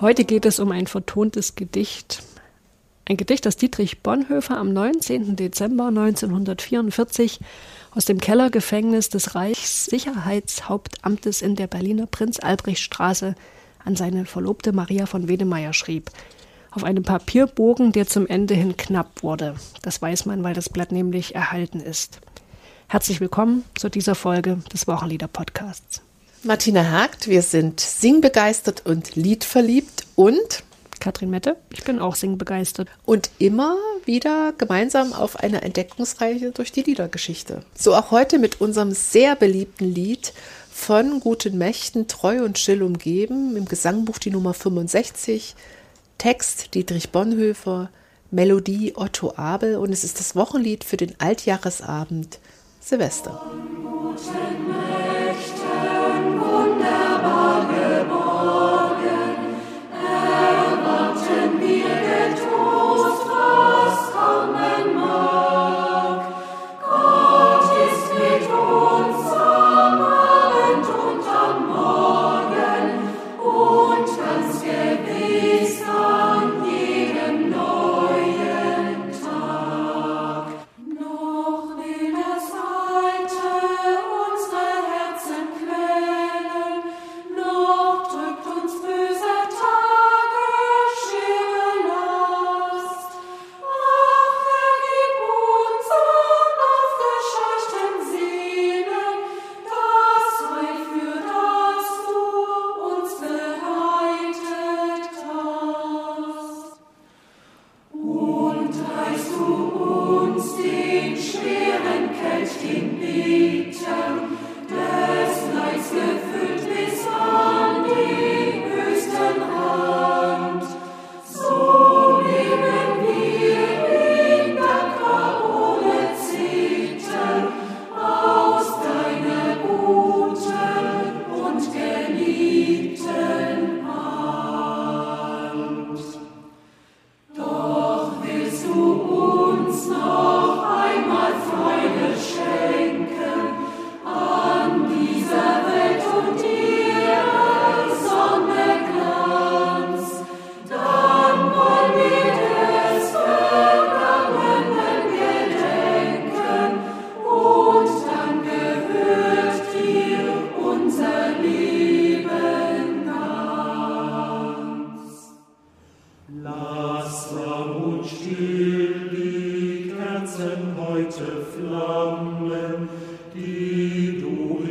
Heute geht es um ein vertontes Gedicht. Ein Gedicht, das Dietrich Bonhoeffer am 19. Dezember 1944 aus dem Kellergefängnis des Reichssicherheitshauptamtes in der Berliner Prinz-Albrecht-Straße an seine Verlobte Maria von Wedemeyer schrieb. Auf einem Papierbogen, der zum Ende hin knapp wurde. Das weiß man, weil das Blatt nämlich erhalten ist. Herzlich willkommen zu dieser Folge des Wochenlieder-Podcasts. Martina Hagt, wir sind singbegeistert und liedverliebt und Katrin Mette, ich bin auch singbegeistert. Und immer wieder gemeinsam auf einer Entdeckungsreise durch die Liedergeschichte. So auch heute mit unserem sehr beliebten Lied von guten Mächten treu und still umgeben, im Gesangbuch die Nummer 65, Text Dietrich Bonhoeffer, Melodie Otto Abel. Und es ist das Wochenlied für den Altjahresabend. Silvester. Guten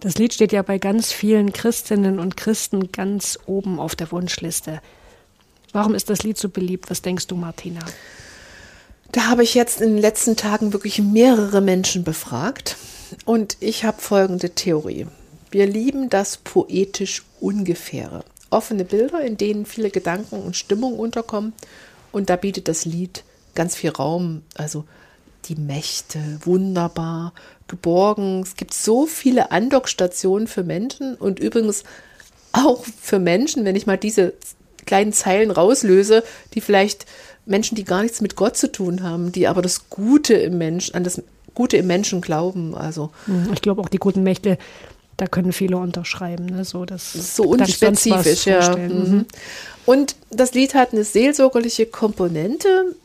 Das Lied steht ja bei ganz vielen Christinnen und Christen ganz oben auf der Wunschliste. Warum ist das Lied so beliebt? Was denkst du, Martina? Da habe ich jetzt in den letzten Tagen wirklich mehrere Menschen befragt und ich habe folgende Theorie. Wir lieben das poetisch Ungefähre. Offene Bilder, in denen viele Gedanken und Stimmungen unterkommen und da bietet das Lied ganz viel Raum, also die Mächte, wunderbar, geborgen. Es gibt so viele Andockstationen für Menschen und übrigens auch für Menschen, wenn ich mal diese kleinen Zeilen rauslöse, die vielleicht Menschen, die gar nichts mit Gott zu tun haben, die aber das Gute im Menschen, an das Gute im Menschen glauben. Also Mhm. Ich glaube auch die guten Mächte, da können viele unterschreiben. Ne? So, das so unspezifisch, ja. vorstellen. Mhm. Und das Lied hat eine seelsorgerliche Komponente.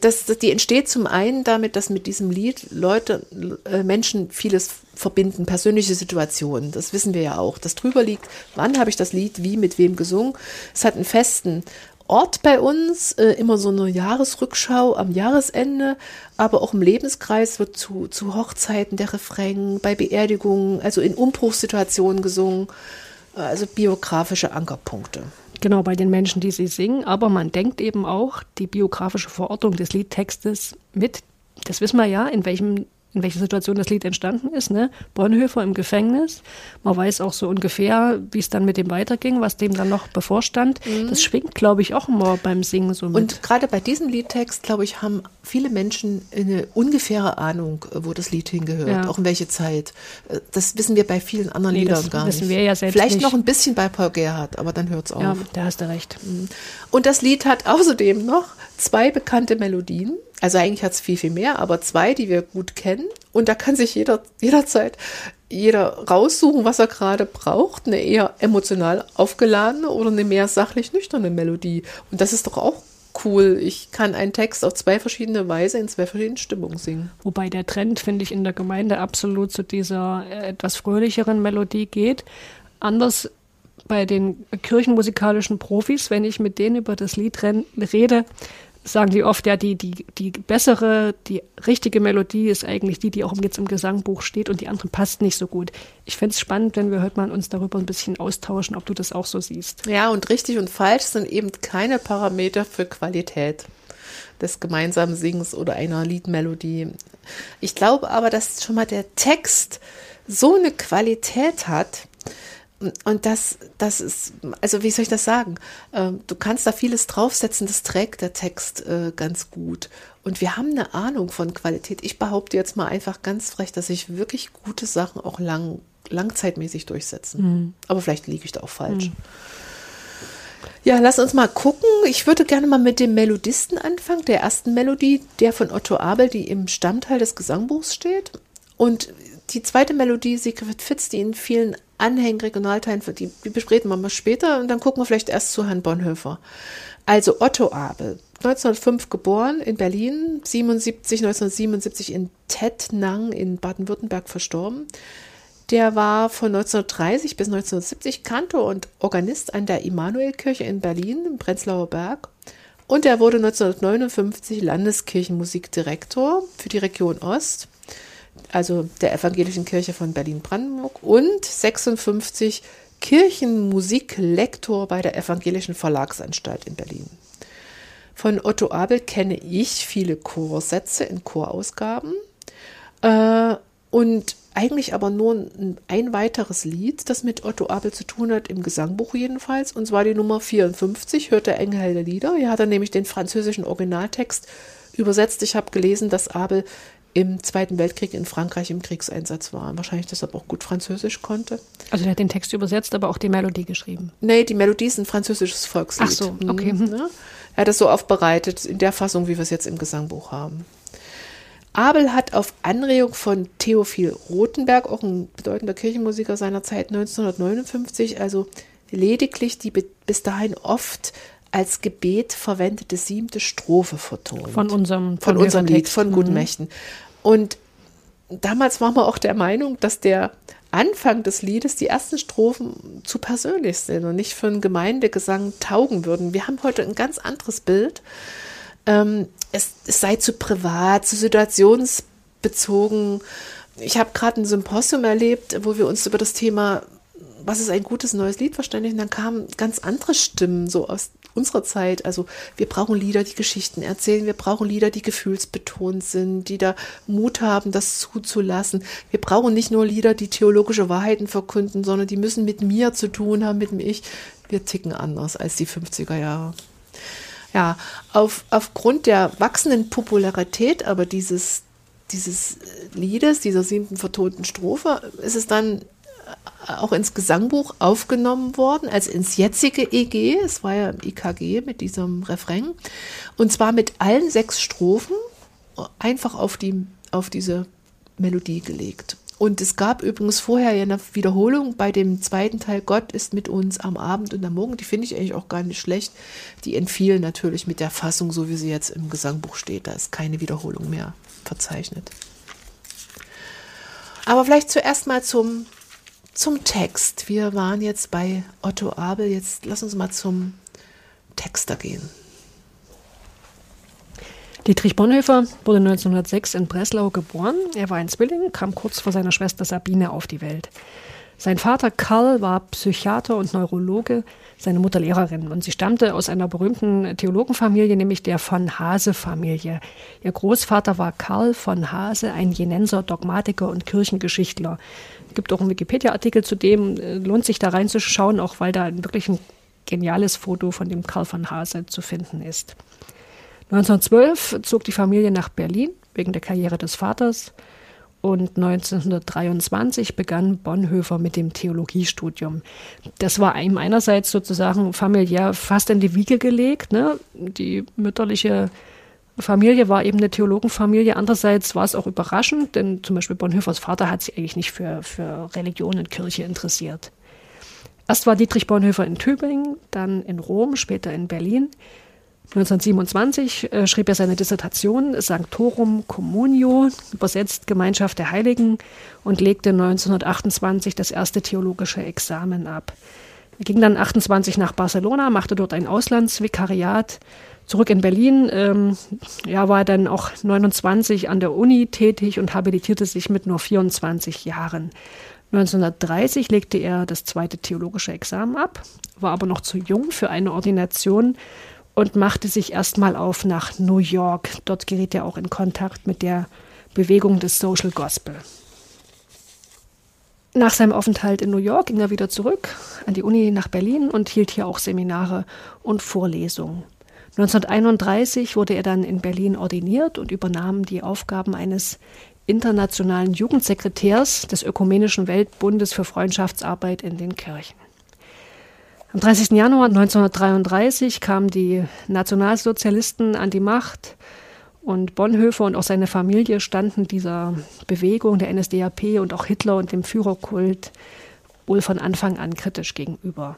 Das, das, die entsteht zum einen damit, dass mit diesem Lied Leute, äh, Menschen vieles verbinden, persönliche Situationen. Das wissen wir ja auch. Das drüber liegt, wann habe ich das Lied wie mit wem gesungen. Es hat einen festen Ort bei uns, äh, immer so eine Jahresrückschau am Jahresende, aber auch im Lebenskreis wird zu, zu Hochzeiten der Refrain, bei Beerdigungen, also in Umbruchssituationen gesungen, äh, also biografische Ankerpunkte. Genau, bei den Menschen, die sie singen. Aber man denkt eben auch die biografische Verortung des Liedtextes mit. Das wissen wir ja, in welchem in welcher Situation das Lied entstanden ist, ne? Bonhoeffer im Gefängnis. Man weiß auch so ungefähr, wie es dann mit dem weiterging, was dem dann noch bevorstand. Das schwingt, glaube ich, auch immer beim Singen so mit. Und gerade bei diesem Liedtext, glaube ich, haben viele Menschen eine ungefähre Ahnung, wo das Lied hingehört, Ja. auch in welche Zeit. Das wissen wir bei vielen anderen Nee, Liedern das gar wissen nicht. wir ja selbst Vielleicht nicht. noch ein bisschen bei Paul Gerhardt, aber dann hört es auf. ja, da hast du recht. Und das Lied hat außerdem noch zwei bekannte Melodien. Also eigentlich hat es viel, viel mehr, aber zwei, die wir gut kennen. Und da kann sich jeder, jederzeit jeder raussuchen, was er gerade braucht. Eine eher emotional aufgeladene oder eine mehr sachlich nüchterne Melodie. Und das ist doch auch cool. Ich kann einen Text auf zwei verschiedene Weise in zwei verschiedenen Stimmungen singen. Wobei der Trend, finde ich, in der Gemeinde absolut zu dieser äh, etwas fröhlicheren Melodie geht. Anders bei den kirchenmusikalischen Profis, wenn ich mit denen über das Lied rede, sagen die oft, ja, die, die, die bessere, die richtige Melodie ist eigentlich die, die auch jetzt im Gesangbuch steht und die andere passt nicht so gut. Ich fände es spannend, wenn wir heute mal uns darüber ein bisschen austauschen, ob du das auch so siehst. Ja, und richtig und falsch sind eben keine Parameter für Qualität des gemeinsamen Singens oder einer Liedmelodie. Ich glaube aber, dass schon mal der Text so eine Qualität hat, und das, das ist, also wie soll ich das sagen? Ähm, Du kannst da vieles draufsetzen, das trägt der Text äh, ganz gut. Und wir haben eine Ahnung von Qualität. Ich behaupte jetzt mal einfach ganz frech, dass sich wirklich gute Sachen auch lang, langzeitmäßig durchsetzen. Aber vielleicht liege ich da auch falsch. Ja, lass uns mal gucken. Ich würde gerne mal mit dem Melodisten anfangen, der ersten Melodie, der von Otto Abel, die im Stammteil des Gesangbuchs steht. Und die zweite Melodie, Sigrid Fitz, die in vielen Anhängen, Regionalteilen, die, die besprechen wir mal später und dann gucken wir vielleicht erst zu Herrn Bonhoeffer. Also Otto Abel, 1905 geboren in Berlin, 77, 1977 in Tettnang in Baden-Württemberg verstorben. Der war von 1930 bis 1970 Kantor und Organist an der Immanuelkirche in Berlin im Prenzlauer Berg. Und er wurde 1959 Landeskirchenmusikdirektor für die Region Ost, also der Evangelischen Kirche von Berlin-Brandenburg und 56 Kirchenmusiklektor bei der Evangelischen Verlagsanstalt in Berlin. Von Otto Abel kenne ich viele Chorsätze in Chorausgaben äh, und eigentlich aber nur ein, ein weiteres Lied, das mit Otto Abel zu tun hat, im Gesangbuch jedenfalls, und zwar die Nummer 54, hört der Engel der Lieder. Hier hat er nämlich den französischen Originaltext übersetzt. Ich habe gelesen, dass Abel im Zweiten Weltkrieg in Frankreich im Kriegseinsatz war. Wahrscheinlich deshalb auch gut Französisch konnte. Also der hat den Text übersetzt, aber auch die Melodie geschrieben. Nee, die Melodie ist ein französisches Volkslied. Ach so, Mhm, okay. Ne? Er hat es so aufbereitet, in der Fassung, wie wir es jetzt im Gesangbuch haben. Abel hat auf Anregung von Theophil Rothenberg, auch ein bedeutender Kirchenmusiker seiner Zeit, 1959, also lediglich die bis dahin oft als Gebet verwendete siebte Strophe vertont Von unserem, von Bonhoeffer unserem Lied, Text. von Guten Mhm. Mächten. Und damals waren wir auch der Meinung, dass der Anfang des Liedes, die ersten Strophen zu persönlich sind und nicht für einen Gemeindegesang taugen würden. Wir haben heute ein ganz anderes Bild. Ähm, es, es sei zu privat, zu situationsbezogen. Ich habe gerade ein Symposium erlebt, wo wir uns über das Thema, was ist ein gutes neues Lied verständigen, dann kamen ganz andere Stimmen so aus unserer Zeit. Also wir brauchen Lieder, die Geschichten erzählen, wir brauchen Lieder, die gefühlsbetont sind, die da Mut haben, das zuzulassen. Wir brauchen nicht nur Lieder, die theologische Wahrheiten verkünden, sondern die müssen mit mir zu tun haben, mit dem Ich. Wir ticken anders als die 50er Jahre. Ja, auf, aufgrund der wachsenden Popularität aber dieses, dieses Liedes, dieser siebten vertonten Strophe, ist es dann auch ins Gesangbuch aufgenommen worden, als ins jetzige EG. Es war ja im IKG mit diesem Refrain. Und zwar mit allen sechs Strophen einfach auf, die, auf diese Melodie gelegt. Und es gab übrigens vorher ja eine Wiederholung bei dem zweiten Teil, Gott ist mit uns am Abend und am Morgen. Die finde ich eigentlich auch gar nicht schlecht. Die entfiel natürlich mit der Fassung, so wie sie jetzt im Gesangbuch steht. Da ist keine Wiederholung mehr verzeichnet. Aber vielleicht zuerst mal zum, zum Text. Wir waren jetzt bei Otto Abel. Jetzt lass uns mal zum Texter gehen. Dietrich Bonhoeffer wurde 1906 in Breslau geboren. Er war ein Zwilling, kam kurz vor seiner Schwester Sabine auf die Welt. Sein Vater Karl war Psychiater und Neurologe, seine Mutter Lehrerin. Und sie stammte aus einer berühmten Theologenfamilie, nämlich der von Hase-Familie. Ihr Großvater war Karl von Hase, ein Jenenser Dogmatiker und Kirchengeschichtler. Es gibt auch einen Wikipedia-Artikel zu dem, äh, lohnt sich da reinzuschauen, auch weil da wirklich ein geniales Foto von dem Karl von Hase zu finden ist. 1912 zog die Familie nach Berlin wegen der Karriere des Vaters und 1923 begann Bonhoeffer mit dem Theologiestudium. Das war ihm einerseits sozusagen familiär fast in die Wiege gelegt. Ne? Die mütterliche Familie war eben eine Theologenfamilie. Andererseits war es auch überraschend, denn zum Beispiel Bonhoeffers Vater hat sich eigentlich nicht für, für Religion und Kirche interessiert. Erst war Dietrich Bonhoeffer in Tübingen, dann in Rom, später in Berlin. 1927 äh, schrieb er seine Dissertation Sanctorum Communio, übersetzt Gemeinschaft der Heiligen, und legte 1928 das erste theologische Examen ab. Er ging dann 28 nach Barcelona, machte dort ein Auslandsvikariat. Zurück in Berlin ähm, ja, war dann auch 29 an der Uni tätig und habilitierte sich mit nur 24 Jahren. 1930 legte er das zweite theologische Examen ab, war aber noch zu jung für eine Ordination und machte sich erstmal auf nach New York. Dort geriet er auch in Kontakt mit der Bewegung des Social Gospel. Nach seinem Aufenthalt in New York ging er wieder zurück an die Uni nach Berlin und hielt hier auch Seminare und Vorlesungen. 1931 wurde er dann in Berlin ordiniert und übernahm die Aufgaben eines internationalen Jugendsekretärs des Ökumenischen Weltbundes für Freundschaftsarbeit in den Kirchen. Am 30. Januar 1933 kamen die Nationalsozialisten an die Macht und Bonhoeffer und auch seine Familie standen dieser Bewegung der NSDAP und auch Hitler und dem Führerkult wohl von Anfang an kritisch gegenüber.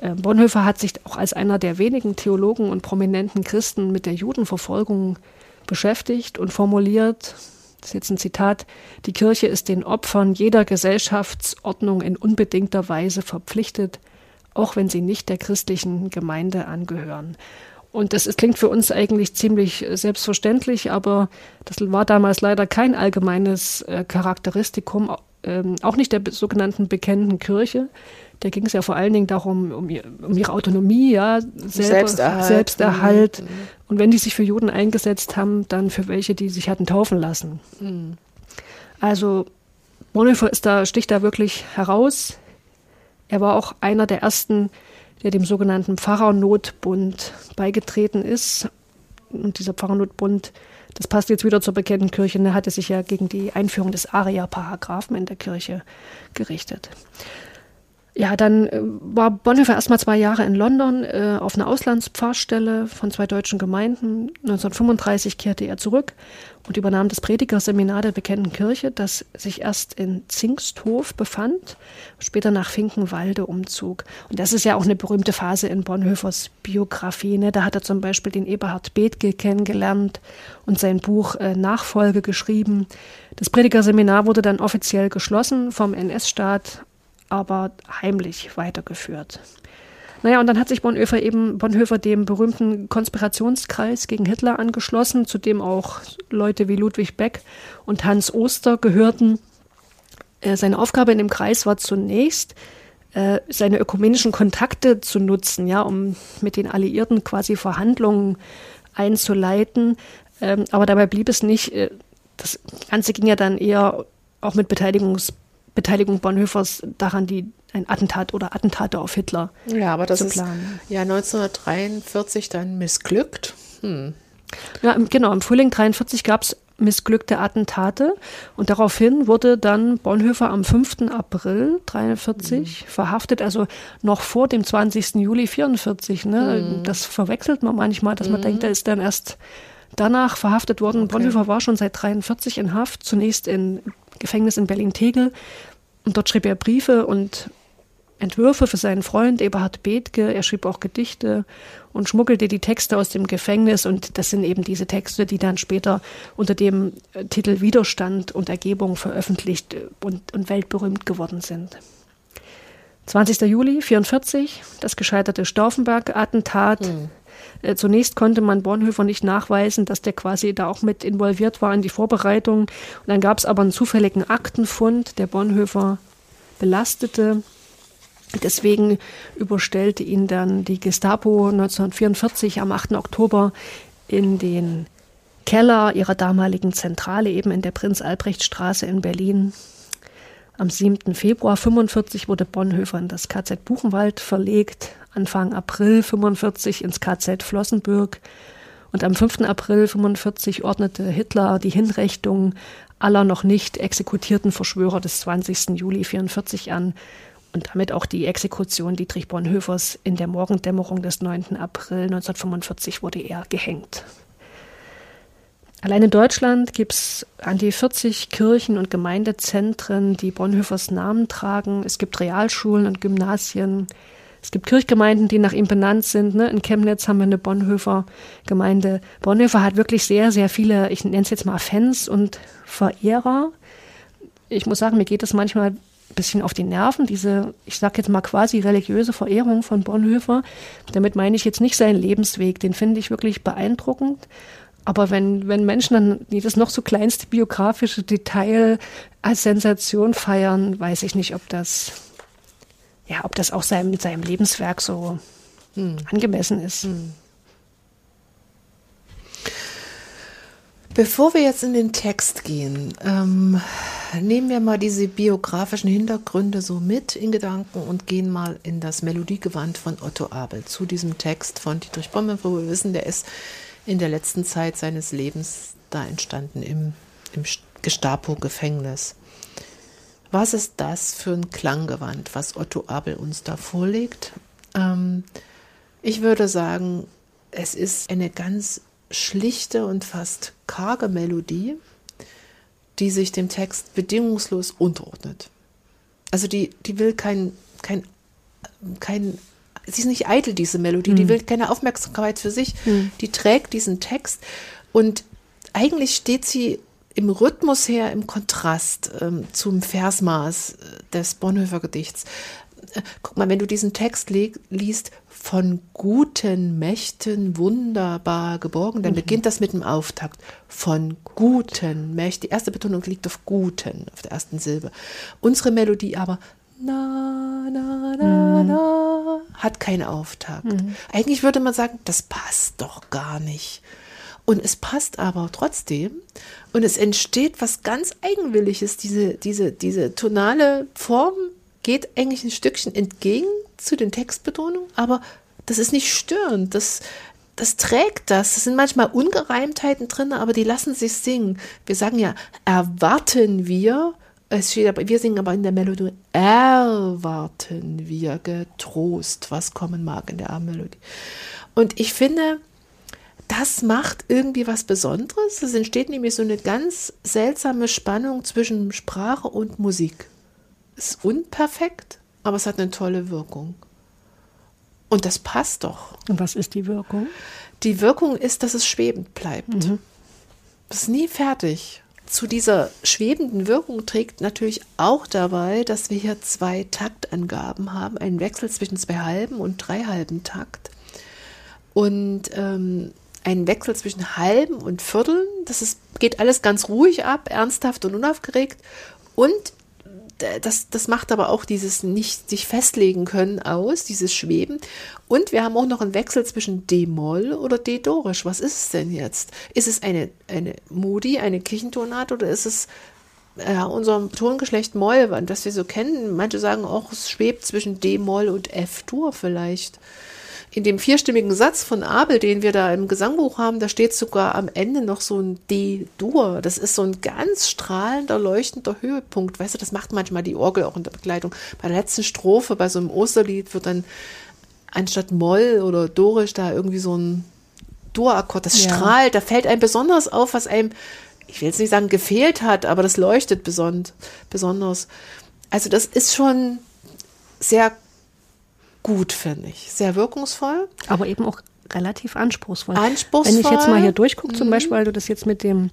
Ähm, Bonhoeffer hat sich auch als einer der wenigen Theologen und prominenten Christen mit der Judenverfolgung beschäftigt und formuliert, das ist jetzt ein Zitat, die Kirche ist den Opfern jeder Gesellschaftsordnung in unbedingter Weise verpflichtet, auch wenn sie nicht der christlichen Gemeinde angehören. Und das ist, klingt für uns eigentlich ziemlich selbstverständlich, aber das war damals leider kein allgemeines äh, Charakteristikum, ähm, auch nicht der sogenannten bekennenden Kirche. Da ging es ja vor allen Dingen darum, um, um ihre Autonomie, ja, selber, Selbsterhalt. Selbsterhalt. Mhm. Und wenn die sich für Juden eingesetzt haben, dann für welche, die sich hatten taufen lassen. Mhm. Also Bonhoeffer ist da, sticht da wirklich heraus. Er war auch einer der ersten, der dem sogenannten Pfarrernotbund beigetreten ist. Und dieser Pfarrernotbund, das passt jetzt wieder zur bekannten Kirche, der hatte sich ja gegen die Einführung des Aria-Paragraphen in der Kirche gerichtet. Ja, dann äh, war Bonhoeffer erstmal zwei Jahre in London äh, auf einer Auslandspfarrstelle von zwei deutschen Gemeinden. 1935 kehrte er zurück und übernahm das Predigerseminar der Bekannten Kirche, das sich erst in Zingsthof befand, später nach Finkenwalde umzog. Und das ist ja auch eine berühmte Phase in Bonhoeffers Biografie. Ne? Da hat er zum Beispiel den Eberhard Bethge kennengelernt und sein Buch äh, Nachfolge geschrieben. Das Predigerseminar wurde dann offiziell geschlossen vom NS-Staat aber heimlich weitergeführt. Naja, und dann hat sich Bonhoeffer eben Bonhoeffer dem berühmten Konspirationskreis gegen Hitler angeschlossen, zu dem auch Leute wie Ludwig Beck und Hans Oster gehörten. Äh, seine Aufgabe in dem Kreis war zunächst, äh, seine ökumenischen Kontakte zu nutzen, ja, um mit den Alliierten quasi Verhandlungen einzuleiten. Ähm, aber dabei blieb es nicht. Äh, das Ganze ging ja dann eher auch mit Beteiligungs Beteiligung Bonhoeffers daran, die ein Attentat oder Attentate auf Hitler Ja, aber das zu ist planen. ja 1943 dann missglückt. Hm. Ja, im- genau, im Frühling 43 gab es missglückte Attentate und daraufhin wurde dann Bonhoeffer am 5. April 43 verhaftet, also noch vor dem 20. Juli 44. Ne? Das verwechselt man manchmal, dass man denkt, er ist dann erst danach verhaftet worden. Bonhoeffer war schon seit 43 in Haft, zunächst im Gefängnis in Berlin-Tegel und dort schrieb er Briefe und Entwürfe für seinen Freund Eberhard Bethke. Er schrieb auch Gedichte und schmuggelte die Texte aus dem Gefängnis. Und das sind eben diese Texte, die dann später unter dem äh, Titel Widerstand und Ergebung veröffentlicht äh, und, und weltberühmt geworden sind. 20. Juli 44, das gescheiterte Stauffenberg-Attentat. Äh, Zunächst konnte man Bonhoeffer nicht nachweisen, dass der quasi da auch mit involviert war in die Vorbereitung. Und dann gab es aber einen zufälligen Aktenfund, der Bonhoeffer belastete. Deswegen überstellte ihn dann die Gestapo 1944 am 8. Oktober in den Keller ihrer damaligen Zentrale, eben in der Prinz-Albrecht-Straße in Berlin. Am 7. Februar 45 wurde Bonhoeffer in das KZ Buchenwald verlegt, Anfang April 45 ins KZ Flossenbürg und am 5. April 45 ordnete Hitler die Hinrichtung aller noch nicht exekutierten Verschwörer des 20. Juli 44 an und damit auch die Exekution Dietrich Bonhoeffers in der Morgendämmerung des 9. April 1945 wurde er gehängt. Allein in Deutschland gibt es an die 40 Kirchen und Gemeindezentren, die Bonhoeffers Namen tragen. Es gibt Realschulen und Gymnasien. Es gibt Kirchgemeinden, die nach ihm benannt sind. Ne? In Chemnitz haben wir eine Bonhoeffer-Gemeinde. Bonhoeffer hat wirklich sehr, sehr viele, ich nenne es jetzt mal Fans und Verehrer. Ich muss sagen, mir geht es manchmal ein bisschen auf die Nerven, diese, ich sage jetzt mal quasi religiöse Verehrung von Bonhoeffer. Damit meine ich jetzt nicht seinen Lebensweg, den finde ich wirklich beeindruckend. Aber wenn, wenn Menschen dann jedes noch so kleinste biografische Detail als Sensation feiern, weiß ich nicht, ob das, ja, ob das auch seinem, seinem Lebenswerk so angemessen ist. Bevor wir jetzt in den Text gehen, ähm, nehmen wir mal diese biografischen Hintergründe so mit in Gedanken und gehen mal in das Melodiegewand von Otto Abel zu diesem Text von Dietrich Bonhoeffer, wo wir wissen, der ist in der letzten Zeit seines Lebens da entstanden im, im Gestapo-Gefängnis. Was ist das für ein Klanggewand, was Otto Abel uns da vorlegt? Ähm, ich würde sagen, es ist eine ganz schlichte und fast karge Melodie, die sich dem Text bedingungslos unterordnet. Also die, die will kein, kein, kein, sie ist nicht eitel, diese Melodie, die will keine Aufmerksamkeit für sich, die trägt diesen Text. Und eigentlich steht sie im Rhythmus her im Kontrast ähm, zum Versmaß äh, des Bonhoeffer Gedichts. Äh, guck mal, wenn du diesen Text li liest, von guten Mächten wunderbar geborgen, dann beginnt das mit dem Auftakt. Von guten Mächten. Die erste Betonung liegt auf guten, auf der ersten Silbe. Unsere Melodie aber na, na, na, na, hat keinen Auftakt. Eigentlich würde man sagen, das passt doch gar nicht. Und es passt aber trotzdem. Und es entsteht was ganz Eigenwilliges. Diese, diese, diese tonale Form geht eigentlich ein Stückchen entgegen zu den Textbetonungen, aber das ist nicht störend. Das, das trägt das. Es sind manchmal Ungereimtheiten drin, aber die lassen sich singen. Wir sagen ja, erwarten wir. Es steht aber, wir singen aber in der Melodie, erwarten wir getrost, was kommen mag in der Melodie. Und ich finde, das macht irgendwie was Besonderes. Es entsteht nämlich so eine ganz seltsame Spannung zwischen Sprache und Musik. Es ist unperfekt, aber es hat eine tolle Wirkung. Und das passt doch. Und was ist die Wirkung? Die Wirkung ist, dass es schwebend bleibt. Das ist nie fertig. Zu dieser schwebenden Wirkung trägt natürlich auch dabei, dass wir hier zwei Taktangaben haben, einen Wechsel zwischen zwei halben und drei halben Takt. Und ähm, einen Wechsel zwischen halben und Vierteln. Das ist, geht alles ganz ruhig ab, ernsthaft und unaufgeregt. Und das, das macht aber auch dieses nicht sich festlegen können aus, dieses Schweben. Und wir haben auch noch einen Wechsel zwischen D-Moll oder D-Dorisch. Was ist es denn jetzt? Ist es eine, eine Modi, eine Kirchentonart oder ist es ja, unserem Tongeschlecht Moll, das wir so kennen. Manche sagen auch, es schwebt zwischen D-Moll und F-Dur vielleicht. In dem vierstimmigen Satz von Abel, den wir da im Gesangbuch haben, da steht sogar am Ende noch so ein D-Dur. Das ist so ein ganz strahlender, leuchtender Höhepunkt. Weißt du, das macht manchmal die Orgel auch in der Begleitung. Bei der letzten Strophe, bei so einem Osterlied, wird dann anstatt Moll oder Dorisch da irgendwie so ein Dur-Akkord. Das ja. strahlt, da fällt einem besonders auf, was einem ich will jetzt nicht sagen gefehlt hat, aber das leuchtet besonders. Also das ist schon sehr gut, finde ich. Sehr wirkungsvoll. Aber eben auch relativ anspruchsvoll. Anspruchsvoll. Wenn ich jetzt mal hier durchgucke, zum mhm. Beispiel, weil du das jetzt mit dem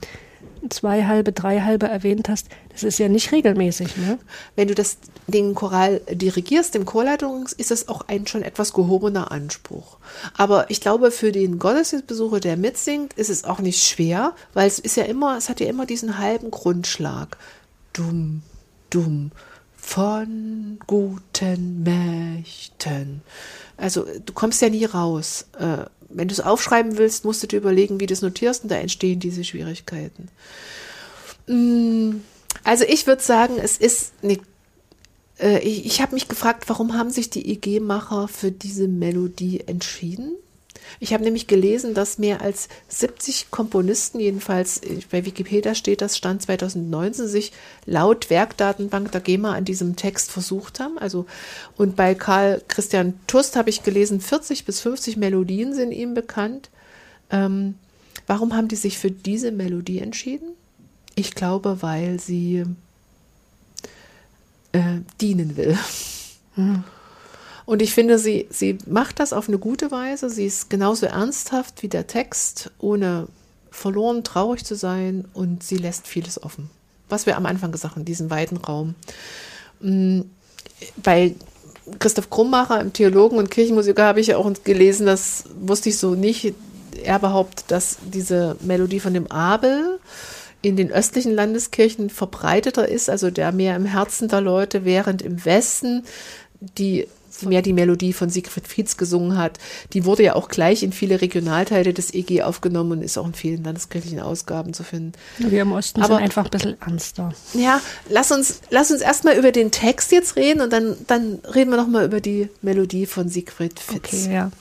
zwei halbe, drei halbe erwähnt hast, das ist ja nicht regelmäßig. Ne? Wenn du das, den Choral dirigierst, dem Chorleitung, ist das auch ein schon etwas gehobener Anspruch. Aber ich glaube, für den Gottesdienstbesucher, der mitsingt, ist es auch nicht schwer, weil es ist ja immer, es hat ja immer diesen halben Grundschlag. Dumm, dumm, von guten Mächten. Also du kommst ja nie raus. Äh, wenn du es aufschreiben willst, musst du dir überlegen, wie du es notierst und da entstehen diese Schwierigkeiten. Mm, also ich würde sagen, es ist eine äh, ich, ich habe mich gefragt, warum haben sich die EG-Macher für diese Melodie entschieden? Ich habe nämlich gelesen, dass mehr als 70 Komponisten, jedenfalls äh, bei Wikipedia steht das Stand 2019, sich laut Werkdatenbank der GEMA an diesem Text versucht haben. Also, und bei Karl Christian Tust habe ich gelesen, 40 bis 50 Melodien sind ihm bekannt. Ähm, warum haben die sich für diese Melodie entschieden? Ich glaube, weil sie äh, dienen will. Und ich finde, sie, sie macht das auf eine gute Weise. Sie ist genauso ernsthaft wie der Text, ohne verloren traurig zu sein. Und sie lässt vieles offen. Was wir am Anfang gesagt haben, diesen weiten Raum. Mm, bei Christoph Krummacher, im Theologen und Kirchenmusiker, habe ich ja auch gelesen, das wusste ich so nicht. Er behauptet, dass diese Melodie von dem Abel in den östlichen Landeskirchen verbreiteter ist, also der mehr im Herzen der Leute, während im Westen die mehr die Melodie von Siegfried Fietz gesungen hat. Die wurde ja auch gleich in viele Regionalteile des EG aufgenommen und ist auch in vielen landeskirchlichen Ausgaben zu finden. Wir im Osten Aber, sind einfach ein bisschen ernster. Ja, lass uns, lass uns erstmal über den Text jetzt reden und dann, dann reden wir nochmal über die Melodie von Siegfried Fitz. Okay, ja.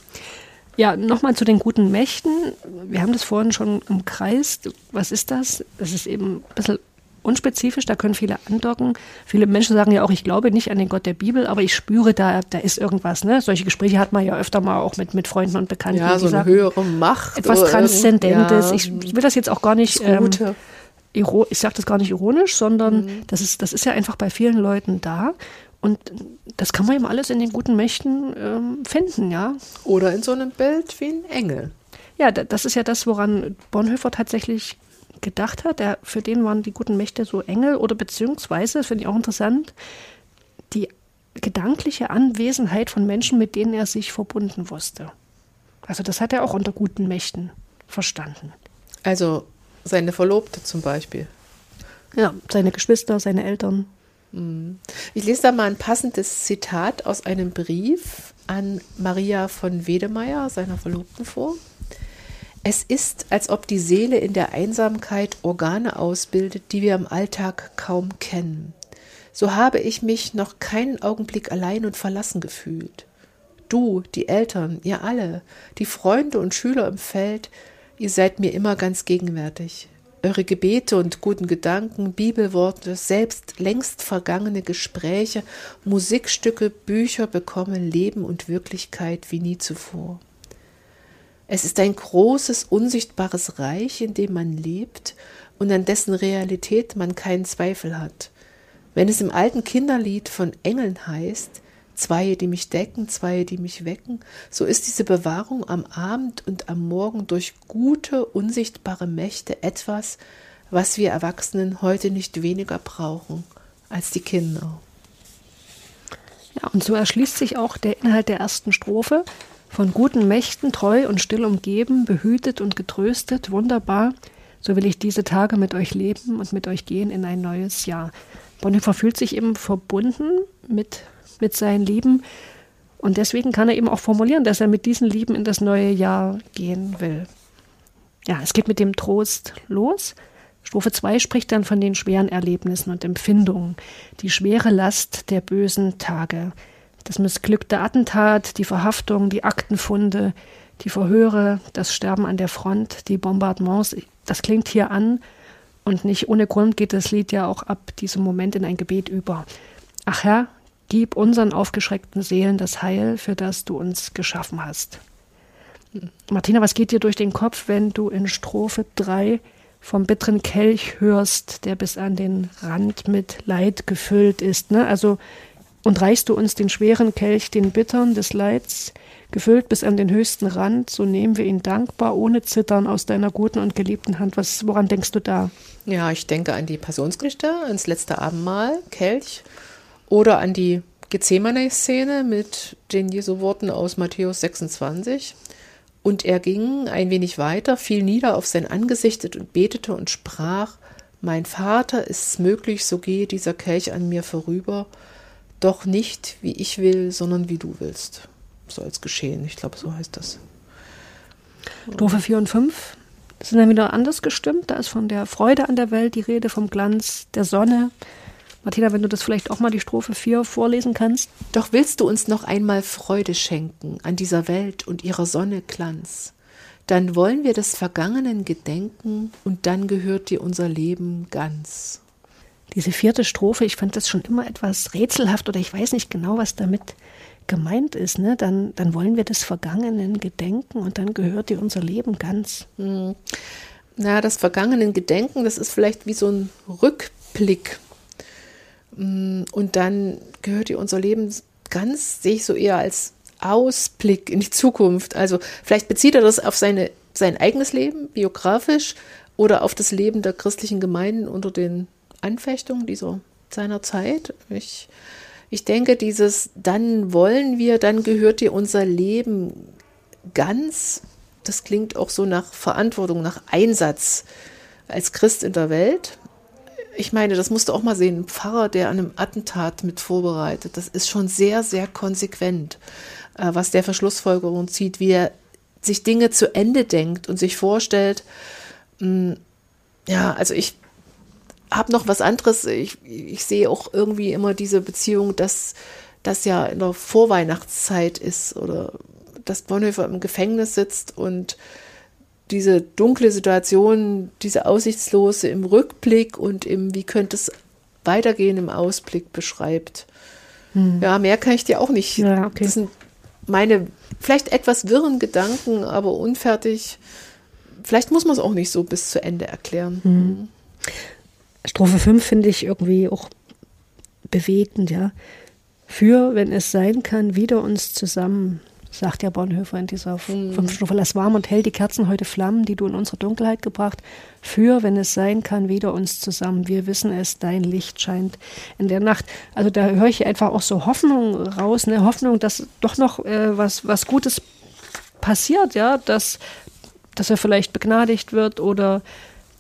Ja, nochmal zu den guten Mächten. Wir haben das vorhin schon umkreist. Was ist das? Das ist eben ein bisschen unspezifisch, da können viele andocken. Viele Menschen sagen ja auch, ich glaube nicht an den Gott der Bibel, aber ich spüre, da, da ist irgendwas. Ne? Solche Gespräche hat man ja öfter mal auch mit, mit Freunden und Bekannten. Ja, so eine sagen, höhere Macht. Etwas Transzendentes. Ja. Ich, ich, will das jetzt auch gar nicht. Ähm, ich sage das gar nicht ironisch, sondern mhm. das, ist, das ist ja einfach bei vielen Leuten da. Und das kann man eben alles in den guten Mächten ähm, finden, ja. Oder in so einem Bild wie ein Engel. Ja, das ist ja das, woran Bonhoeffer tatsächlich gedacht hat. Der, für den waren die guten Mächte so Engel oder beziehungsweise, das finde ich auch interessant, die gedankliche Anwesenheit von Menschen, mit denen er sich verbunden wusste. Also das hat er auch unter guten Mächten verstanden. Also seine Verlobte zum Beispiel. Ja, seine Geschwister, seine Eltern. Mhm. Ich lese da mal ein passendes Zitat aus einem Brief an Maria von Wedemeyer, seiner Verlobten, vor. Es ist, als ob die Seele in der Einsamkeit Organe ausbildet, die wir im Alltag kaum kennen. So habe ich mich noch keinen Augenblick allein und verlassen gefühlt. Du, die Eltern, ihr alle, die Freunde und Schüler im Feld, ihr seid mir immer ganz gegenwärtig. Eure Gebete und guten Gedanken, Bibelworte, selbst längst vergangene Gespräche, Musikstücke, Bücher bekommen Leben und Wirklichkeit wie nie zuvor. Es ist ein großes, unsichtbares Reich, in dem man lebt und an dessen Realität man keinen Zweifel hat. Wenn es im alten Kinderlied von Engeln heißt, zwei, die mich decken, zwei, die mich wecken, so ist diese Bewahrung am Abend und am Morgen durch gute, unsichtbare Mächte etwas, was wir Erwachsenen heute nicht weniger brauchen als die Kinder. Ja, und so erschließt sich auch der Inhalt der ersten Strophe von guten Mächten treu und still umgeben, behütet und getröstet, wunderbar, so will ich diese Tage mit euch leben und mit euch gehen in ein neues Jahr. Bonhoeffer fühlt sich eben verbunden mit, mit seinen Lieben und deswegen kann er eben auch formulieren, dass er mit diesen Lieben in das neue Jahr gehen will. Ja, es geht mit dem Trost los. Strophe 2 spricht dann von den schweren Erlebnissen und Empfindungen, die schwere Last der bösen Tage, das missglückte Attentat, die Verhaftung, die Aktenfunde, die Verhöre, das Sterben an der Front, die Bombardements. Das klingt hier an und nicht ohne Grund geht das Lied ja auch ab diesem Moment in ein Gebet über. Ach Herr, gib unseren aufgeschreckten Seelen das Heil, für das du uns geschaffen hast. Martina, was geht dir durch den Kopf, wenn du in Strophe 3 vom bitteren Kelch hörst, der bis an den Rand mit Leid gefüllt ist? Ne? Also, und reichst du uns den schweren Kelch, den bittern des Leids, gefüllt bis an den höchsten Rand, so nehmen wir ihn dankbar, ohne Zittern aus deiner guten und geliebten Hand. Was, woran denkst du da? Ja, ich denke an die Passionsgeschichte, ans letzte Abendmahl, Kelch, oder an die Gethsemane-Szene mit den Jesu Worten aus Matthäus 26. Und er ging ein wenig weiter, fiel nieder auf sein Angesicht und betete und sprach, Mein Vater, ist es möglich, so gehe dieser Kelch an mir vorüber, doch nicht wie ich will, sondern wie du willst. Soll es geschehen. Ich glaube, so heißt das. Strophe 4 und 5 sind dann wieder anders gestimmt. Da ist von der Freude an der Welt die Rede, vom Glanz der Sonne, Martina, wenn du das vielleicht auch mal die Strophe 4 vorlesen kannst. Doch willst du uns noch einmal Freude schenken an dieser Welt und ihrer Sonne Glanz, dann wollen wir des Vergangenen gedenken und dann gehört dir unser Leben ganz. Diese vierte Strophe, ich fand das schon immer etwas rätselhaft oder ich weiß nicht genau, was damit gemeint ist. Ne? Dann, dann wollen wir des Vergangenen gedenken und dann gehört dir unser Leben ganz. Hm. Na, das Vergangenen Gedenken, das ist vielleicht wie so ein Rückblick Mm, und dann gehört ihr unser Leben ganz, sehe ich so eher als Ausblick in die Zukunft. Also vielleicht bezieht er das auf seine, sein eigenes Leben, biografisch, oder auf das Leben der christlichen Gemeinden unter den Anfechtungen dieser seiner Zeit. Ich, ich denke, dieses dann wollen wir, dann gehört dir unser Leben ganz. Das klingt auch so nach Verantwortung, nach Einsatz als Christ in der Welt ich meine, das musst du auch mal sehen, ein Pfarrer, der an einem Attentat mit vorbereitet, das ist schon sehr, sehr konsequent, äh, was der Verschlussfolgerung zieht, wie er sich Dinge zu Ende denkt und sich vorstellt, hm, ja, also ich habe noch was anderes, ich, ich sehe auch irgendwie immer diese Beziehung, dass das ja in der Vorweihnachtszeit ist oder dass Bonhoeffer im Gefängnis sitzt und diese dunkle Situation, diese aussichtslose im Rückblick und im, wie könnte es weitergehen im Ausblick beschreibt. Hm. Ja, mehr kann ich dir auch nicht. Ja, okay. Das sind meine vielleicht etwas wirren Gedanken, aber unfertig. Vielleicht muss man es auch nicht so bis zu Ende erklären. Hm. Strophe 5 finde ich irgendwie auch bewegend, ja. Für, wenn es sein kann, wieder uns zusammen sagt ja Bonhoeffer in dieser mhm. fünften Strophe. Lass warm und hell die Kerzen heute Flammen, die du in unsere Dunkelheit gebracht. Für, wenn es sein kann, wieder uns zusammen. Wir wissen es, dein Licht scheint in der Nacht. Also da höre ich einfach auch so Hoffnung raus, eine Hoffnung, dass doch noch äh, was, was Gutes passiert, ja, dass, dass er vielleicht begnadigt wird oder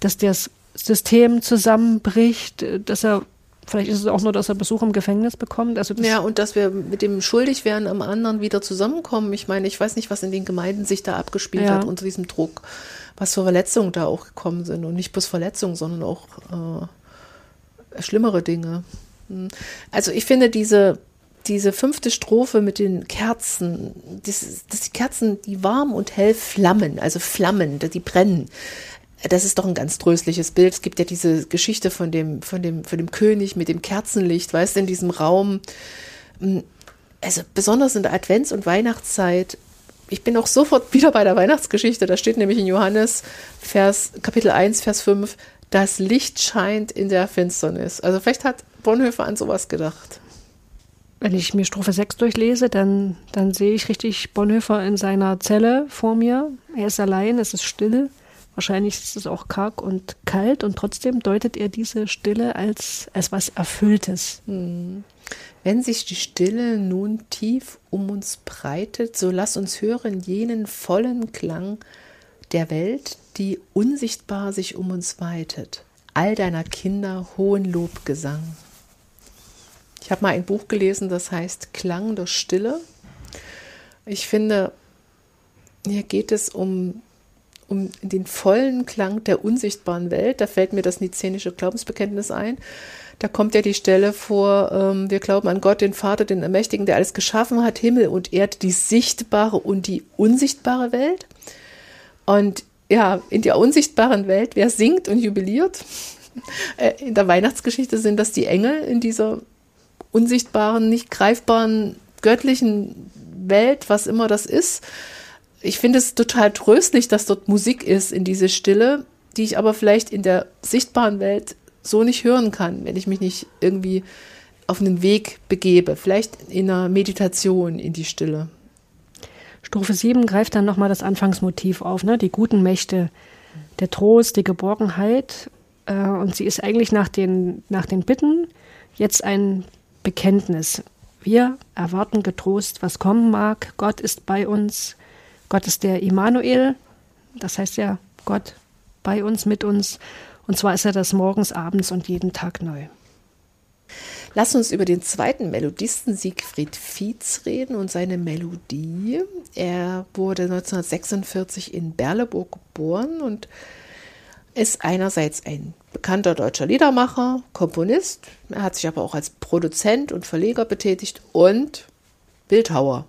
dass das System zusammenbricht, dass er Vielleicht ist es auch nur, dass er Besuch im Gefängnis bekommt. Also ja, und dass wir mit dem Schuldigwerden am anderen wieder zusammenkommen. Ich meine, ich weiß nicht, was in den Gemeinden sich da abgespielt ja. hat unter diesem Druck, was für Verletzungen da auch gekommen sind. Und nicht bloß Verletzungen, sondern auch äh, schlimmere Dinge. Hm. Also ich finde diese, diese fünfte Strophe mit den Kerzen, dass, dass die Kerzen, die warm und hell flammen, also flammen, die brennen das ist doch ein ganz tröstliches Bild. Es gibt ja diese Geschichte von dem, von dem, von dem König mit dem Kerzenlicht, weißt du, in diesem Raum. Hm, also besonders in der Advents- und Weihnachtszeit. Ich bin auch sofort wieder bei der Weihnachtsgeschichte. Da steht nämlich in Johannes Vers, Kapitel 1, Vers 5, das Licht scheint in der Finsternis. Also vielleicht hat Bonhoeffer an sowas gedacht. Wenn ich mir Strophe 6 durchlese, dann, dann sehe ich richtig Bonhoeffer in seiner Zelle vor mir. Er ist allein, es ist still. Wahrscheinlich ist es auch karg und kalt und trotzdem deutet er diese Stille als, als was Erfülltes. Hm. Wenn sich die Stille nun tief um uns breitet, so lass uns hören jenen vollen Klang der Welt, die unsichtbar sich um uns weitet. All deiner Kinder hohen Lobgesang. Ich habe mal ein Buch gelesen, das heißt Klang der Stille. Ich finde, hier geht es um um den vollen Klang der unsichtbaren Welt. Da fällt mir das nizänische Glaubensbekenntnis ein. Da kommt ja die Stelle vor, ähm, wir glauben an Gott, den Vater, den Ermächtigen, der alles geschaffen hat, Himmel und Erde, die sichtbare und die unsichtbare Welt. Und ja, in der unsichtbaren Welt, wer singt und jubiliert? Äh, in der Weihnachtsgeschichte sind das die Engel in dieser unsichtbaren, nicht greifbaren, göttlichen Welt, was immer das ist. Ich finde es total tröstlich, dass dort Musik ist in diese Stille, die ich aber vielleicht in der sichtbaren Welt so nicht hören kann, wenn ich mich nicht irgendwie auf einen Weg begebe, vielleicht in einer Meditation in die Stille. Strophe 7 greift dann nochmal das Anfangsmotiv auf, ne? die guten Mächte, der Trost, die Geborgenheit. Äh, und sie ist eigentlich nach den, nach den Bitten jetzt ein Bekenntnis. Wir erwarten getrost, was kommen mag. Gott ist bei uns. Gott ist der Immanuel. Das heißt ja Gott bei uns, mit uns. Und zwar ist er das morgens, abends und jeden Tag neu. Lass uns über den zweiten Melodisten Siegfried Fietz reden und seine Melodie. Er wurde 1946 in Berleburg geboren und ist einerseits ein bekannter deutscher Liedermacher, Komponist. Er hat sich aber auch als Produzent und Verleger betätigt und Bildhauer.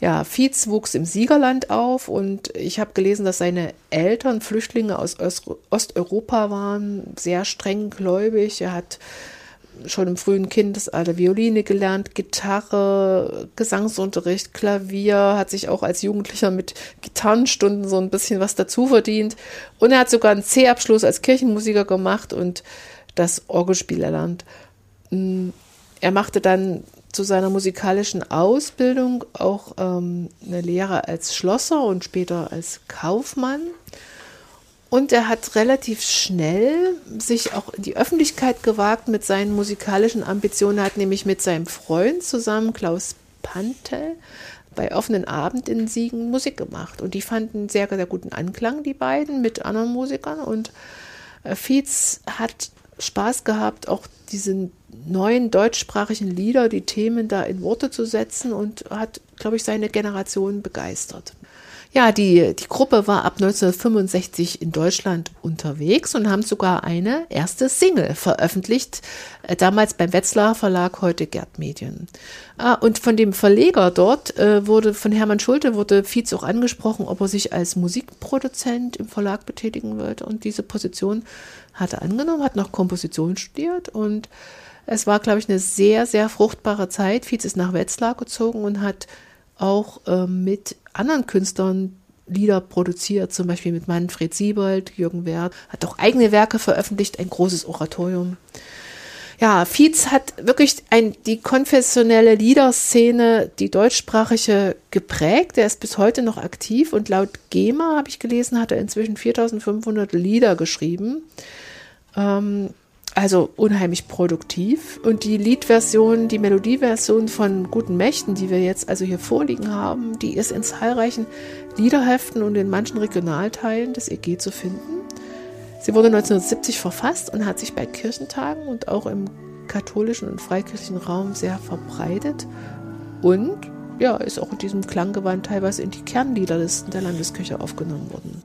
Ja, Fietz wuchs im Siegerland auf und ich habe gelesen, dass seine Eltern Flüchtlinge aus Osteuropa waren, sehr streng gläubig. Er hat schon im frühen Kindesalter Violine gelernt, Gitarre, Gesangsunterricht, Klavier, hat sich auch als Jugendlicher mit Gitarrenstunden so ein bisschen was dazu verdient. Und er hat sogar einen C-Abschluss als Kirchenmusiker gemacht und das Orgelspiel erlernt. Mm, er machte dann zu seiner musikalischen Ausbildung auch ähm, eine Lehre als Schlosser und später als Kaufmann. Und er hat relativ schnell sich auch in die Öffentlichkeit gewagt mit seinen musikalischen Ambitionen. Hat nämlich mit seinem Freund zusammen, Klaus Pantel, bei offenen Abend in Siegen Musik gemacht. Und die fanden sehr, sehr guten Anklang, die beiden, mit anderen Musikern. Und äh, Fietz hat Spaß gehabt, auch diese neuen deutschsprachigen Lieder, die Themen da in Worte zu setzen und hat, glaube ich, seine Generation begeistert. Ja, die, die Gruppe war ab 1965 in Deutschland unterwegs und haben sogar eine erste Single veröffentlicht, äh, damals beim Wetzlar Verlag, heute Gerd Medien. Ah, und von dem Verleger dort äh, wurde, von Hermann Schulte, wurde Fietz auch angesprochen, ob er sich als Musikproduzent im Verlag betätigen wollte. Und diese Position hat er angenommen, hat noch Komposition studiert und es war, glaube ich, eine sehr, sehr fruchtbare Zeit. Fietz ist nach Wetzlar gezogen und hat auch äh, mit anderen Künstlern Lieder produziert, zum Beispiel mit Manfred Siebold, Jürgen Wert, hat auch eigene Werke veröffentlicht, ein großes Oratorium. Ja, Fietz hat wirklich ein, die konfessionelle Liederszene, die deutschsprachige geprägt. Er ist bis heute noch aktiv und laut GEMA, habe ich gelesen, hat er inzwischen 4500 Lieder geschrieben. Ähm, also unheimlich produktiv. Und die Liedversion, die Melodieversion von Guten Mächten, die wir jetzt also hier vorliegen haben, die ist in zahlreichen Liederheften und in manchen Regionalteilen des EG zu finden. Sie wurde 1970 verfasst und hat sich bei Kirchentagen und auch im katholischen und freikirchlichen Raum sehr verbreitet und ja, ist auch in diesem Klanggewand teilweise in die Kernliederlisten der Landeskirche aufgenommen worden.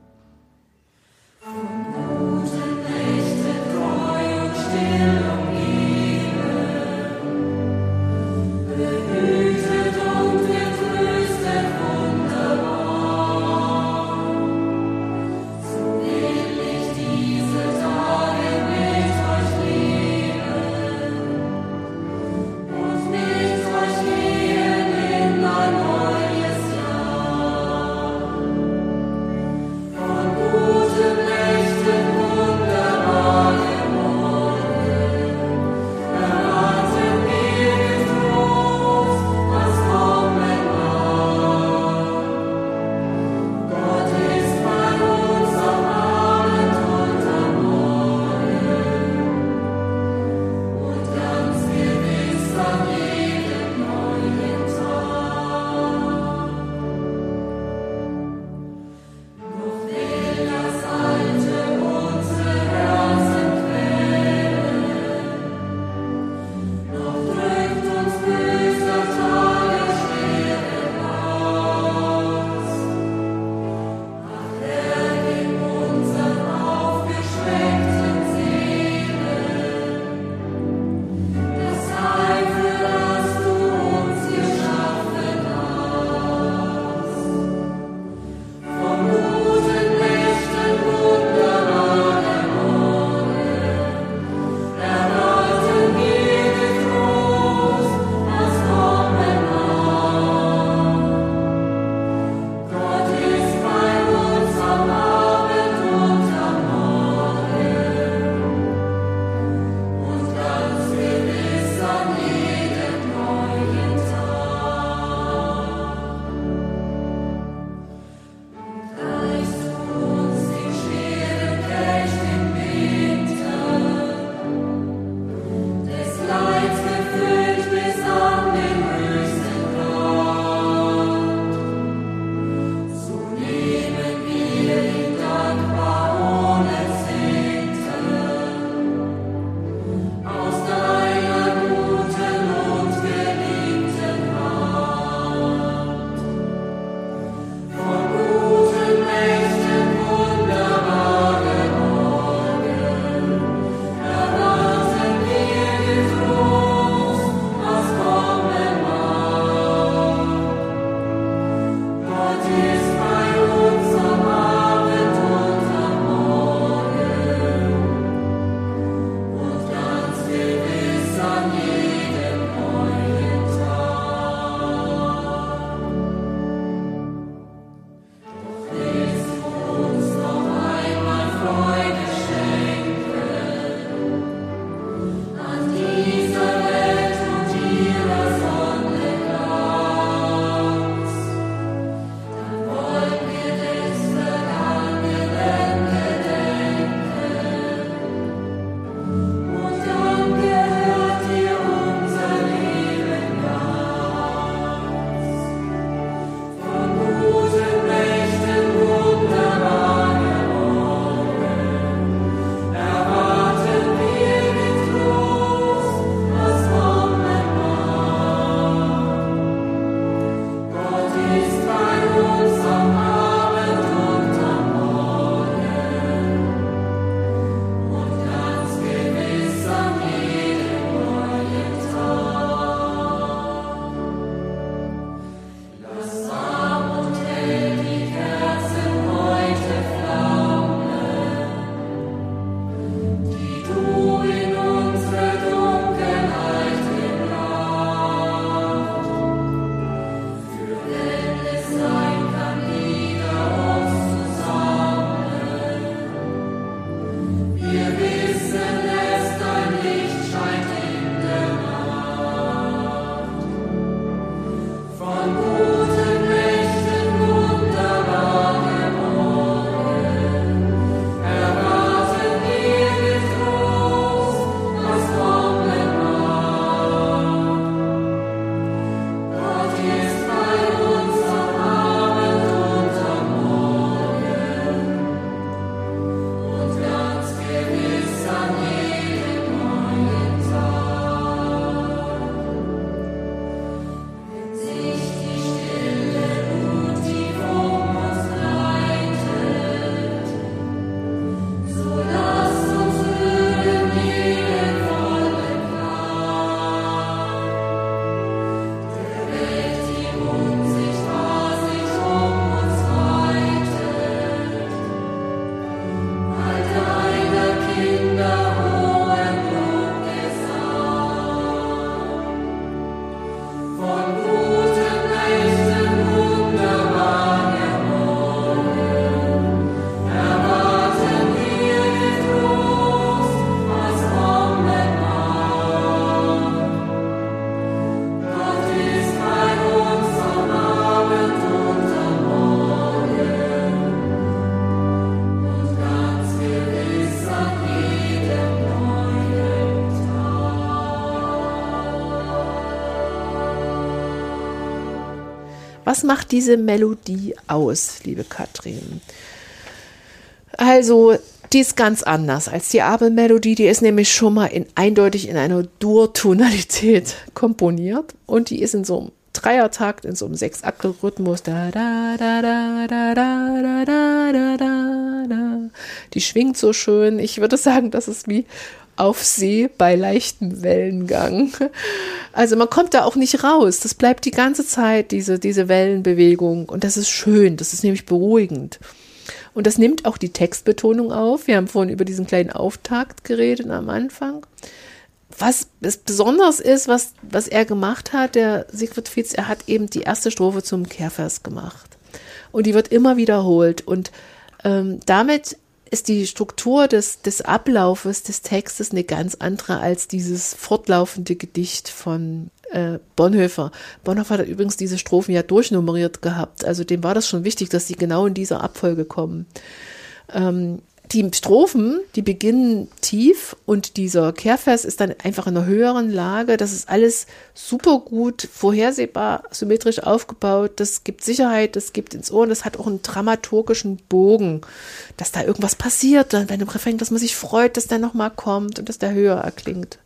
Was macht diese Melodie aus, liebe Katrin? Also, die ist ganz anders als die Abel-Melodie. Die ist nämlich schon mal in, eindeutig in einer Dur-Tonalität komponiert und die ist in so einem Dreiertakt, in so einem Sechsachtel-Rhythmus. Die schwingt so schön. Ich würde sagen, das ist wie auf See bei leichtem Wellengang. Also man kommt da auch nicht raus. Das bleibt die ganze Zeit, diese, diese Wellenbewegung. Und das ist schön. Das ist nämlich beruhigend. Und das nimmt auch die Textbetonung auf. Wir haben vorhin über diesen kleinen Auftakt geredet am Anfang. Was besonders ist, was, was er gemacht hat, der Siegfried Fietz, er hat eben die erste Strophe zum Kehrvers gemacht. Und die wird immer wiederholt. Und ähm, damit ist die Struktur des, des Ablaufes des Textes eine ganz andere als dieses fortlaufende Gedicht von äh, Bonhoeffer. Bonhoeffer hat übrigens diese Strophen ja durchnummeriert gehabt. Also dem war das schon wichtig, dass sie genau in dieser Abfolge kommen. Ähm, die Strophen, die beginnen tief und dieser Kehrvers ist dann einfach in einer höheren Lage. Das ist alles super gut, vorhersehbar, symmetrisch aufgebaut. Das gibt Sicherheit, das gibt ins Ohr und das hat auch einen dramaturgischen Bogen, dass da irgendwas passiert dann bei dem Refrain, dass man sich freut, dass der nochmal kommt und dass der höher erklingt.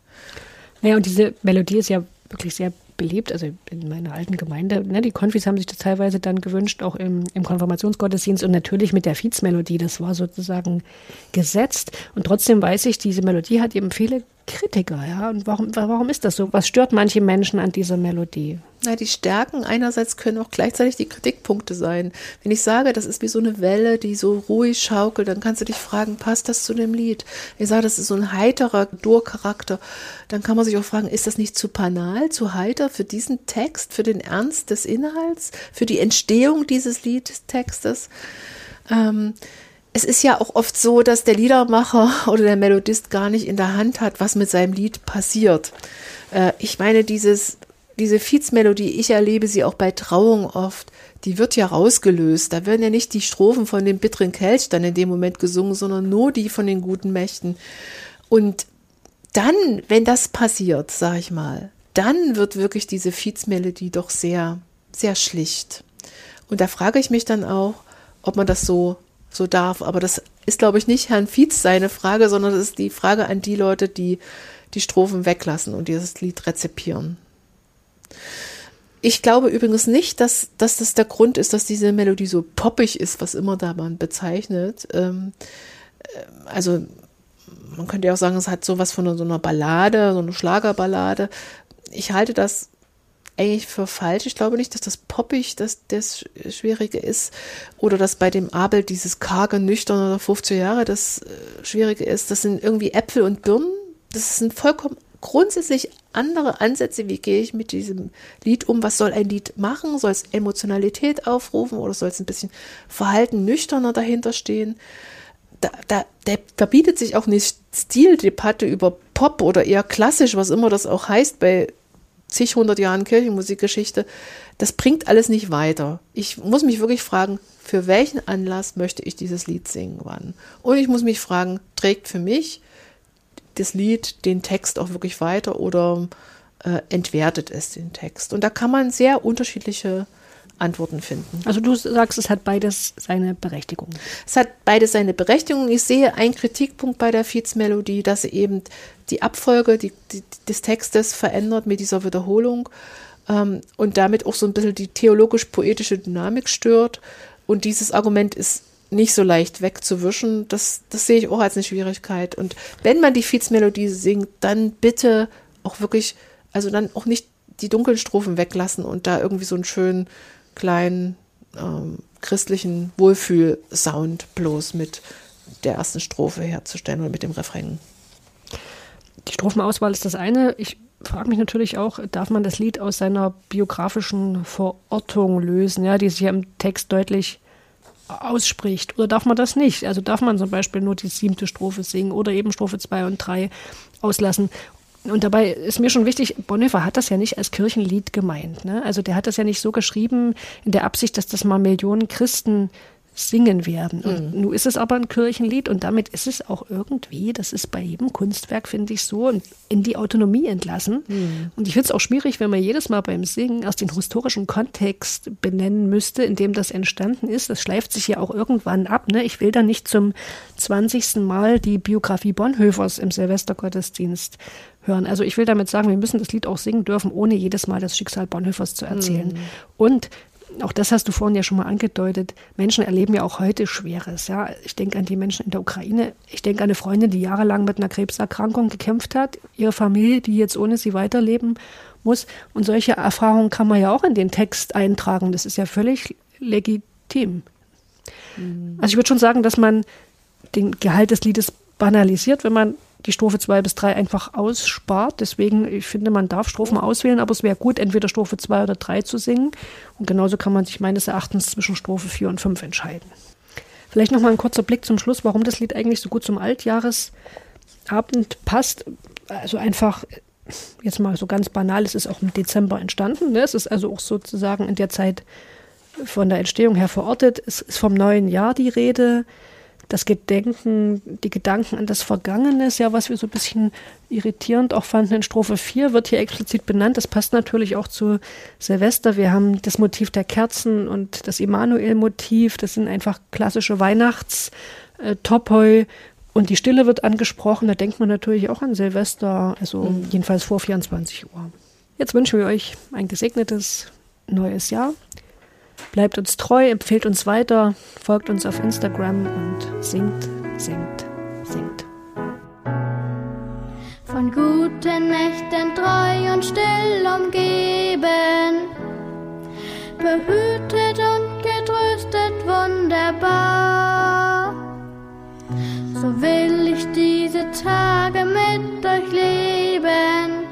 Naja, und diese Melodie ist ja wirklich sehr beliebt, also in meiner alten Gemeinde. Ne, die Konfis haben sich das teilweise dann gewünscht, auch im, im Konfirmationsgottesdienst und natürlich mit der Fietsmelodie. Das war sozusagen gesetzt. Und trotzdem weiß ich, diese Melodie hat eben viele Kritiker, ja. Und warum, warum ist das so? Was stört manche Menschen an dieser Melodie? Na, die Stärken einerseits können auch gleichzeitig die Kritikpunkte sein. Wenn ich sage, das ist wie so eine Welle, die so ruhig schaukelt, dann kannst du dich fragen, passt das zu dem Lied? Ich sage, das ist so ein heiterer Durcharakter. Dann kann man sich auch fragen, ist das nicht zu banal, zu heiter für diesen Text, für den Ernst des Inhalts, für die Entstehung dieses Liedtextes? Ähm, es ist ja auch oft so, dass der Liedermacher oder der Melodist gar nicht in der Hand hat, was mit seinem Lied passiert. Äh, ich meine, dieses, diese Fietsmelodie, ich erlebe sie auch bei Trauung oft, die wird ja rausgelöst. Da werden ja nicht die Strophen von dem bitteren Kelch dann in dem Moment gesungen, sondern nur die von den guten Mächten. Und dann, wenn das passiert, sag ich mal, dann wird wirklich diese Fietsmelodie doch sehr, sehr schlicht. Und da frage ich mich dann auch, ob man das so so darf. Aber das ist, glaube ich, nicht Herrn Fietz seine Frage, sondern das ist die Frage an die Leute, die die Strophen weglassen und dieses Lied rezipieren. Ich glaube übrigens nicht, dass, dass das der Grund ist, dass diese Melodie so poppig ist, was immer da man bezeichnet. Ähm, äh, also man könnte ja auch sagen, es hat sowas von so einer Ballade, so einer Schlagerballade. Ich halte das eigentlich für falsch. Ich glaube nicht, dass das poppig das, das Schwierige ist oder dass bei dem Abel dieses karge, nüchterne oder 50 Jahre das äh, Schwierige ist. Das sind irgendwie Äpfel und Birnen. Das sind vollkommen grundsätzlich andere Ansätze. Wie gehe ich mit diesem Lied um? Was soll ein Lied machen? Soll es Emotionalität aufrufen oder soll es ein bisschen Verhalten nüchterner dahinter stehen? Da, da, da verbietet sich auch nicht Stildebatte über Pop oder eher klassisch, was immer das auch heißt bei zig hundert Jahren Kirchenmusikgeschichte, das bringt alles nicht weiter. Ich muss mich wirklich fragen, für welchen Anlass möchte ich dieses Lied singen, wann? Und ich muss mich fragen, trägt für mich das Lied den Text auch wirklich weiter oder äh, entwertet es den Text? Und da kann man sehr unterschiedliche Antworten finden. Also du sagst, es hat beides seine Berechtigung. Es hat beides seine Berechtigung. Ich sehe einen Kritikpunkt bei der Fietsmelodie, dass sie eben die Abfolge die, die, des Textes verändert mit dieser Wiederholung ähm, und damit auch so ein bisschen die theologisch-poetische Dynamik stört. Und dieses Argument ist nicht so leicht wegzuwischen. Das, das sehe ich auch als eine Schwierigkeit. Und wenn man die Fietsmelodie singt, dann bitte auch wirklich, also dann auch nicht die dunklen Strophen weglassen und da irgendwie so einen schönen kleinen ähm, christlichen Wohlfühl-Sound bloß mit der ersten Strophe herzustellen oder mit dem Refrain. Die Strophenauswahl ist das eine. Ich frage mich natürlich auch, darf man das Lied aus seiner biografischen Verortung lösen, ja, die sich ja im Text deutlich ausspricht? Oder darf man das nicht? Also darf man zum Beispiel nur die siebte Strophe singen oder eben Strophe 2 und 3 auslassen? Und dabei ist mir schon wichtig, Bonhoeffer hat das ja nicht als Kirchenlied gemeint. Ne? Also der hat das ja nicht so geschrieben in der Absicht, dass das mal Millionen Christen singen werden. Und mhm. nun ist es aber ein Kirchenlied und damit ist es auch irgendwie, das ist bei jedem Kunstwerk, finde ich, so, in die Autonomie entlassen. Mhm. Und ich finde es auch schwierig, wenn man jedes Mal beim Singen erst den historischen Kontext benennen müsste, in dem das entstanden ist. Das schleift sich ja auch irgendwann ab. Ne? Ich will da nicht zum 20. Mal die Biografie Bonhoeffers im Silvestergottesdienst hören. Also ich will damit sagen, wir müssen das Lied auch singen dürfen, ohne jedes Mal das Schicksal Bonhoeffers zu erzählen. Mhm. Und auch das hast du vorhin ja schon mal angedeutet, Menschen erleben ja auch heute Schweres. Ja. Ich denke an die Menschen in der Ukraine. Ich denke an eine Freundin, die jahrelang mit einer Krebserkrankung gekämpft hat, ihre Familie, die jetzt ohne sie weiterleben muss. Und solche Erfahrungen kann man ja auch in den Text eintragen. Das ist ja völlig legitim. Mhm. Also ich würde schon sagen, dass man den Gehalt des Liedes banalisiert, wenn man die Strophe 2 bis 3 einfach ausspart. Deswegen, ich finde, man darf Strophen auswählen, aber es wäre gut, entweder Strophe 2 oder 3 zu singen. Und genauso kann man sich meines Erachtens zwischen Strophe 4 und 5 entscheiden. Vielleicht noch mal ein kurzer Blick zum Schluss, warum das Lied eigentlich so gut zum Altjahresabend passt. Also einfach, jetzt mal so ganz banal, es ist auch im Dezember entstanden. Ne? Es ist also auch sozusagen in der Zeit von der Entstehung her verortet. Es ist vom neuen Jahr die Rede das Gedenken, die Gedanken an das Vergangene ist ja, was wir so ein bisschen irritierend auch fanden in Strophe 4, wird hier explizit benannt. Das passt natürlich auch zu Silvester. Wir haben das Motiv der Kerzen und das Immanuel-Motiv. Das sind einfach klassische Weihnachts-Topoi. Und die Stille wird angesprochen. Da denkt man natürlich auch an Silvester, also mhm. jedenfalls vor 24 Uhr. Jetzt wünschen wir euch ein gesegnetes neues Jahr. Bleibt uns treu, empfehlt uns weiter, folgt uns auf Instagram und singt, singt, singt. Von guten Nächten treu und still umgeben, behütet und getröstet wunderbar. So will ich diese Tage mit euch leben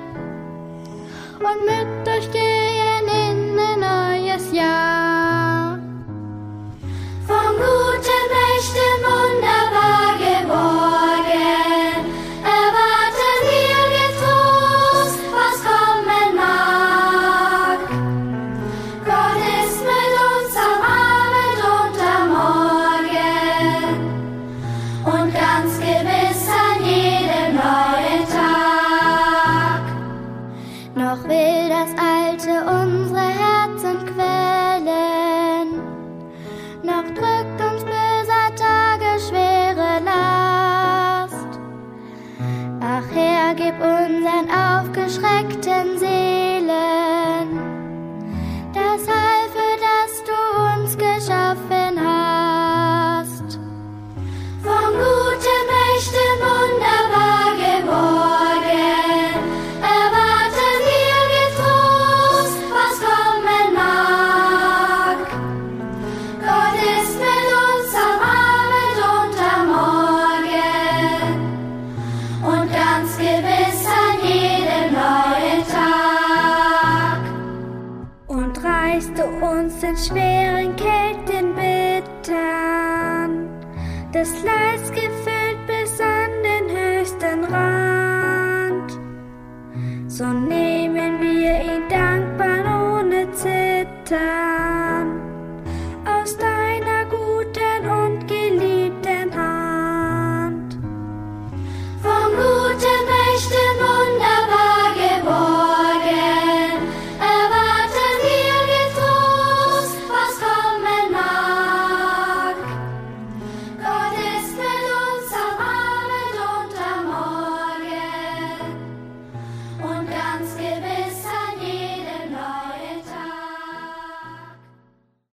und mit euch gehen in ein neues Jahr. schweren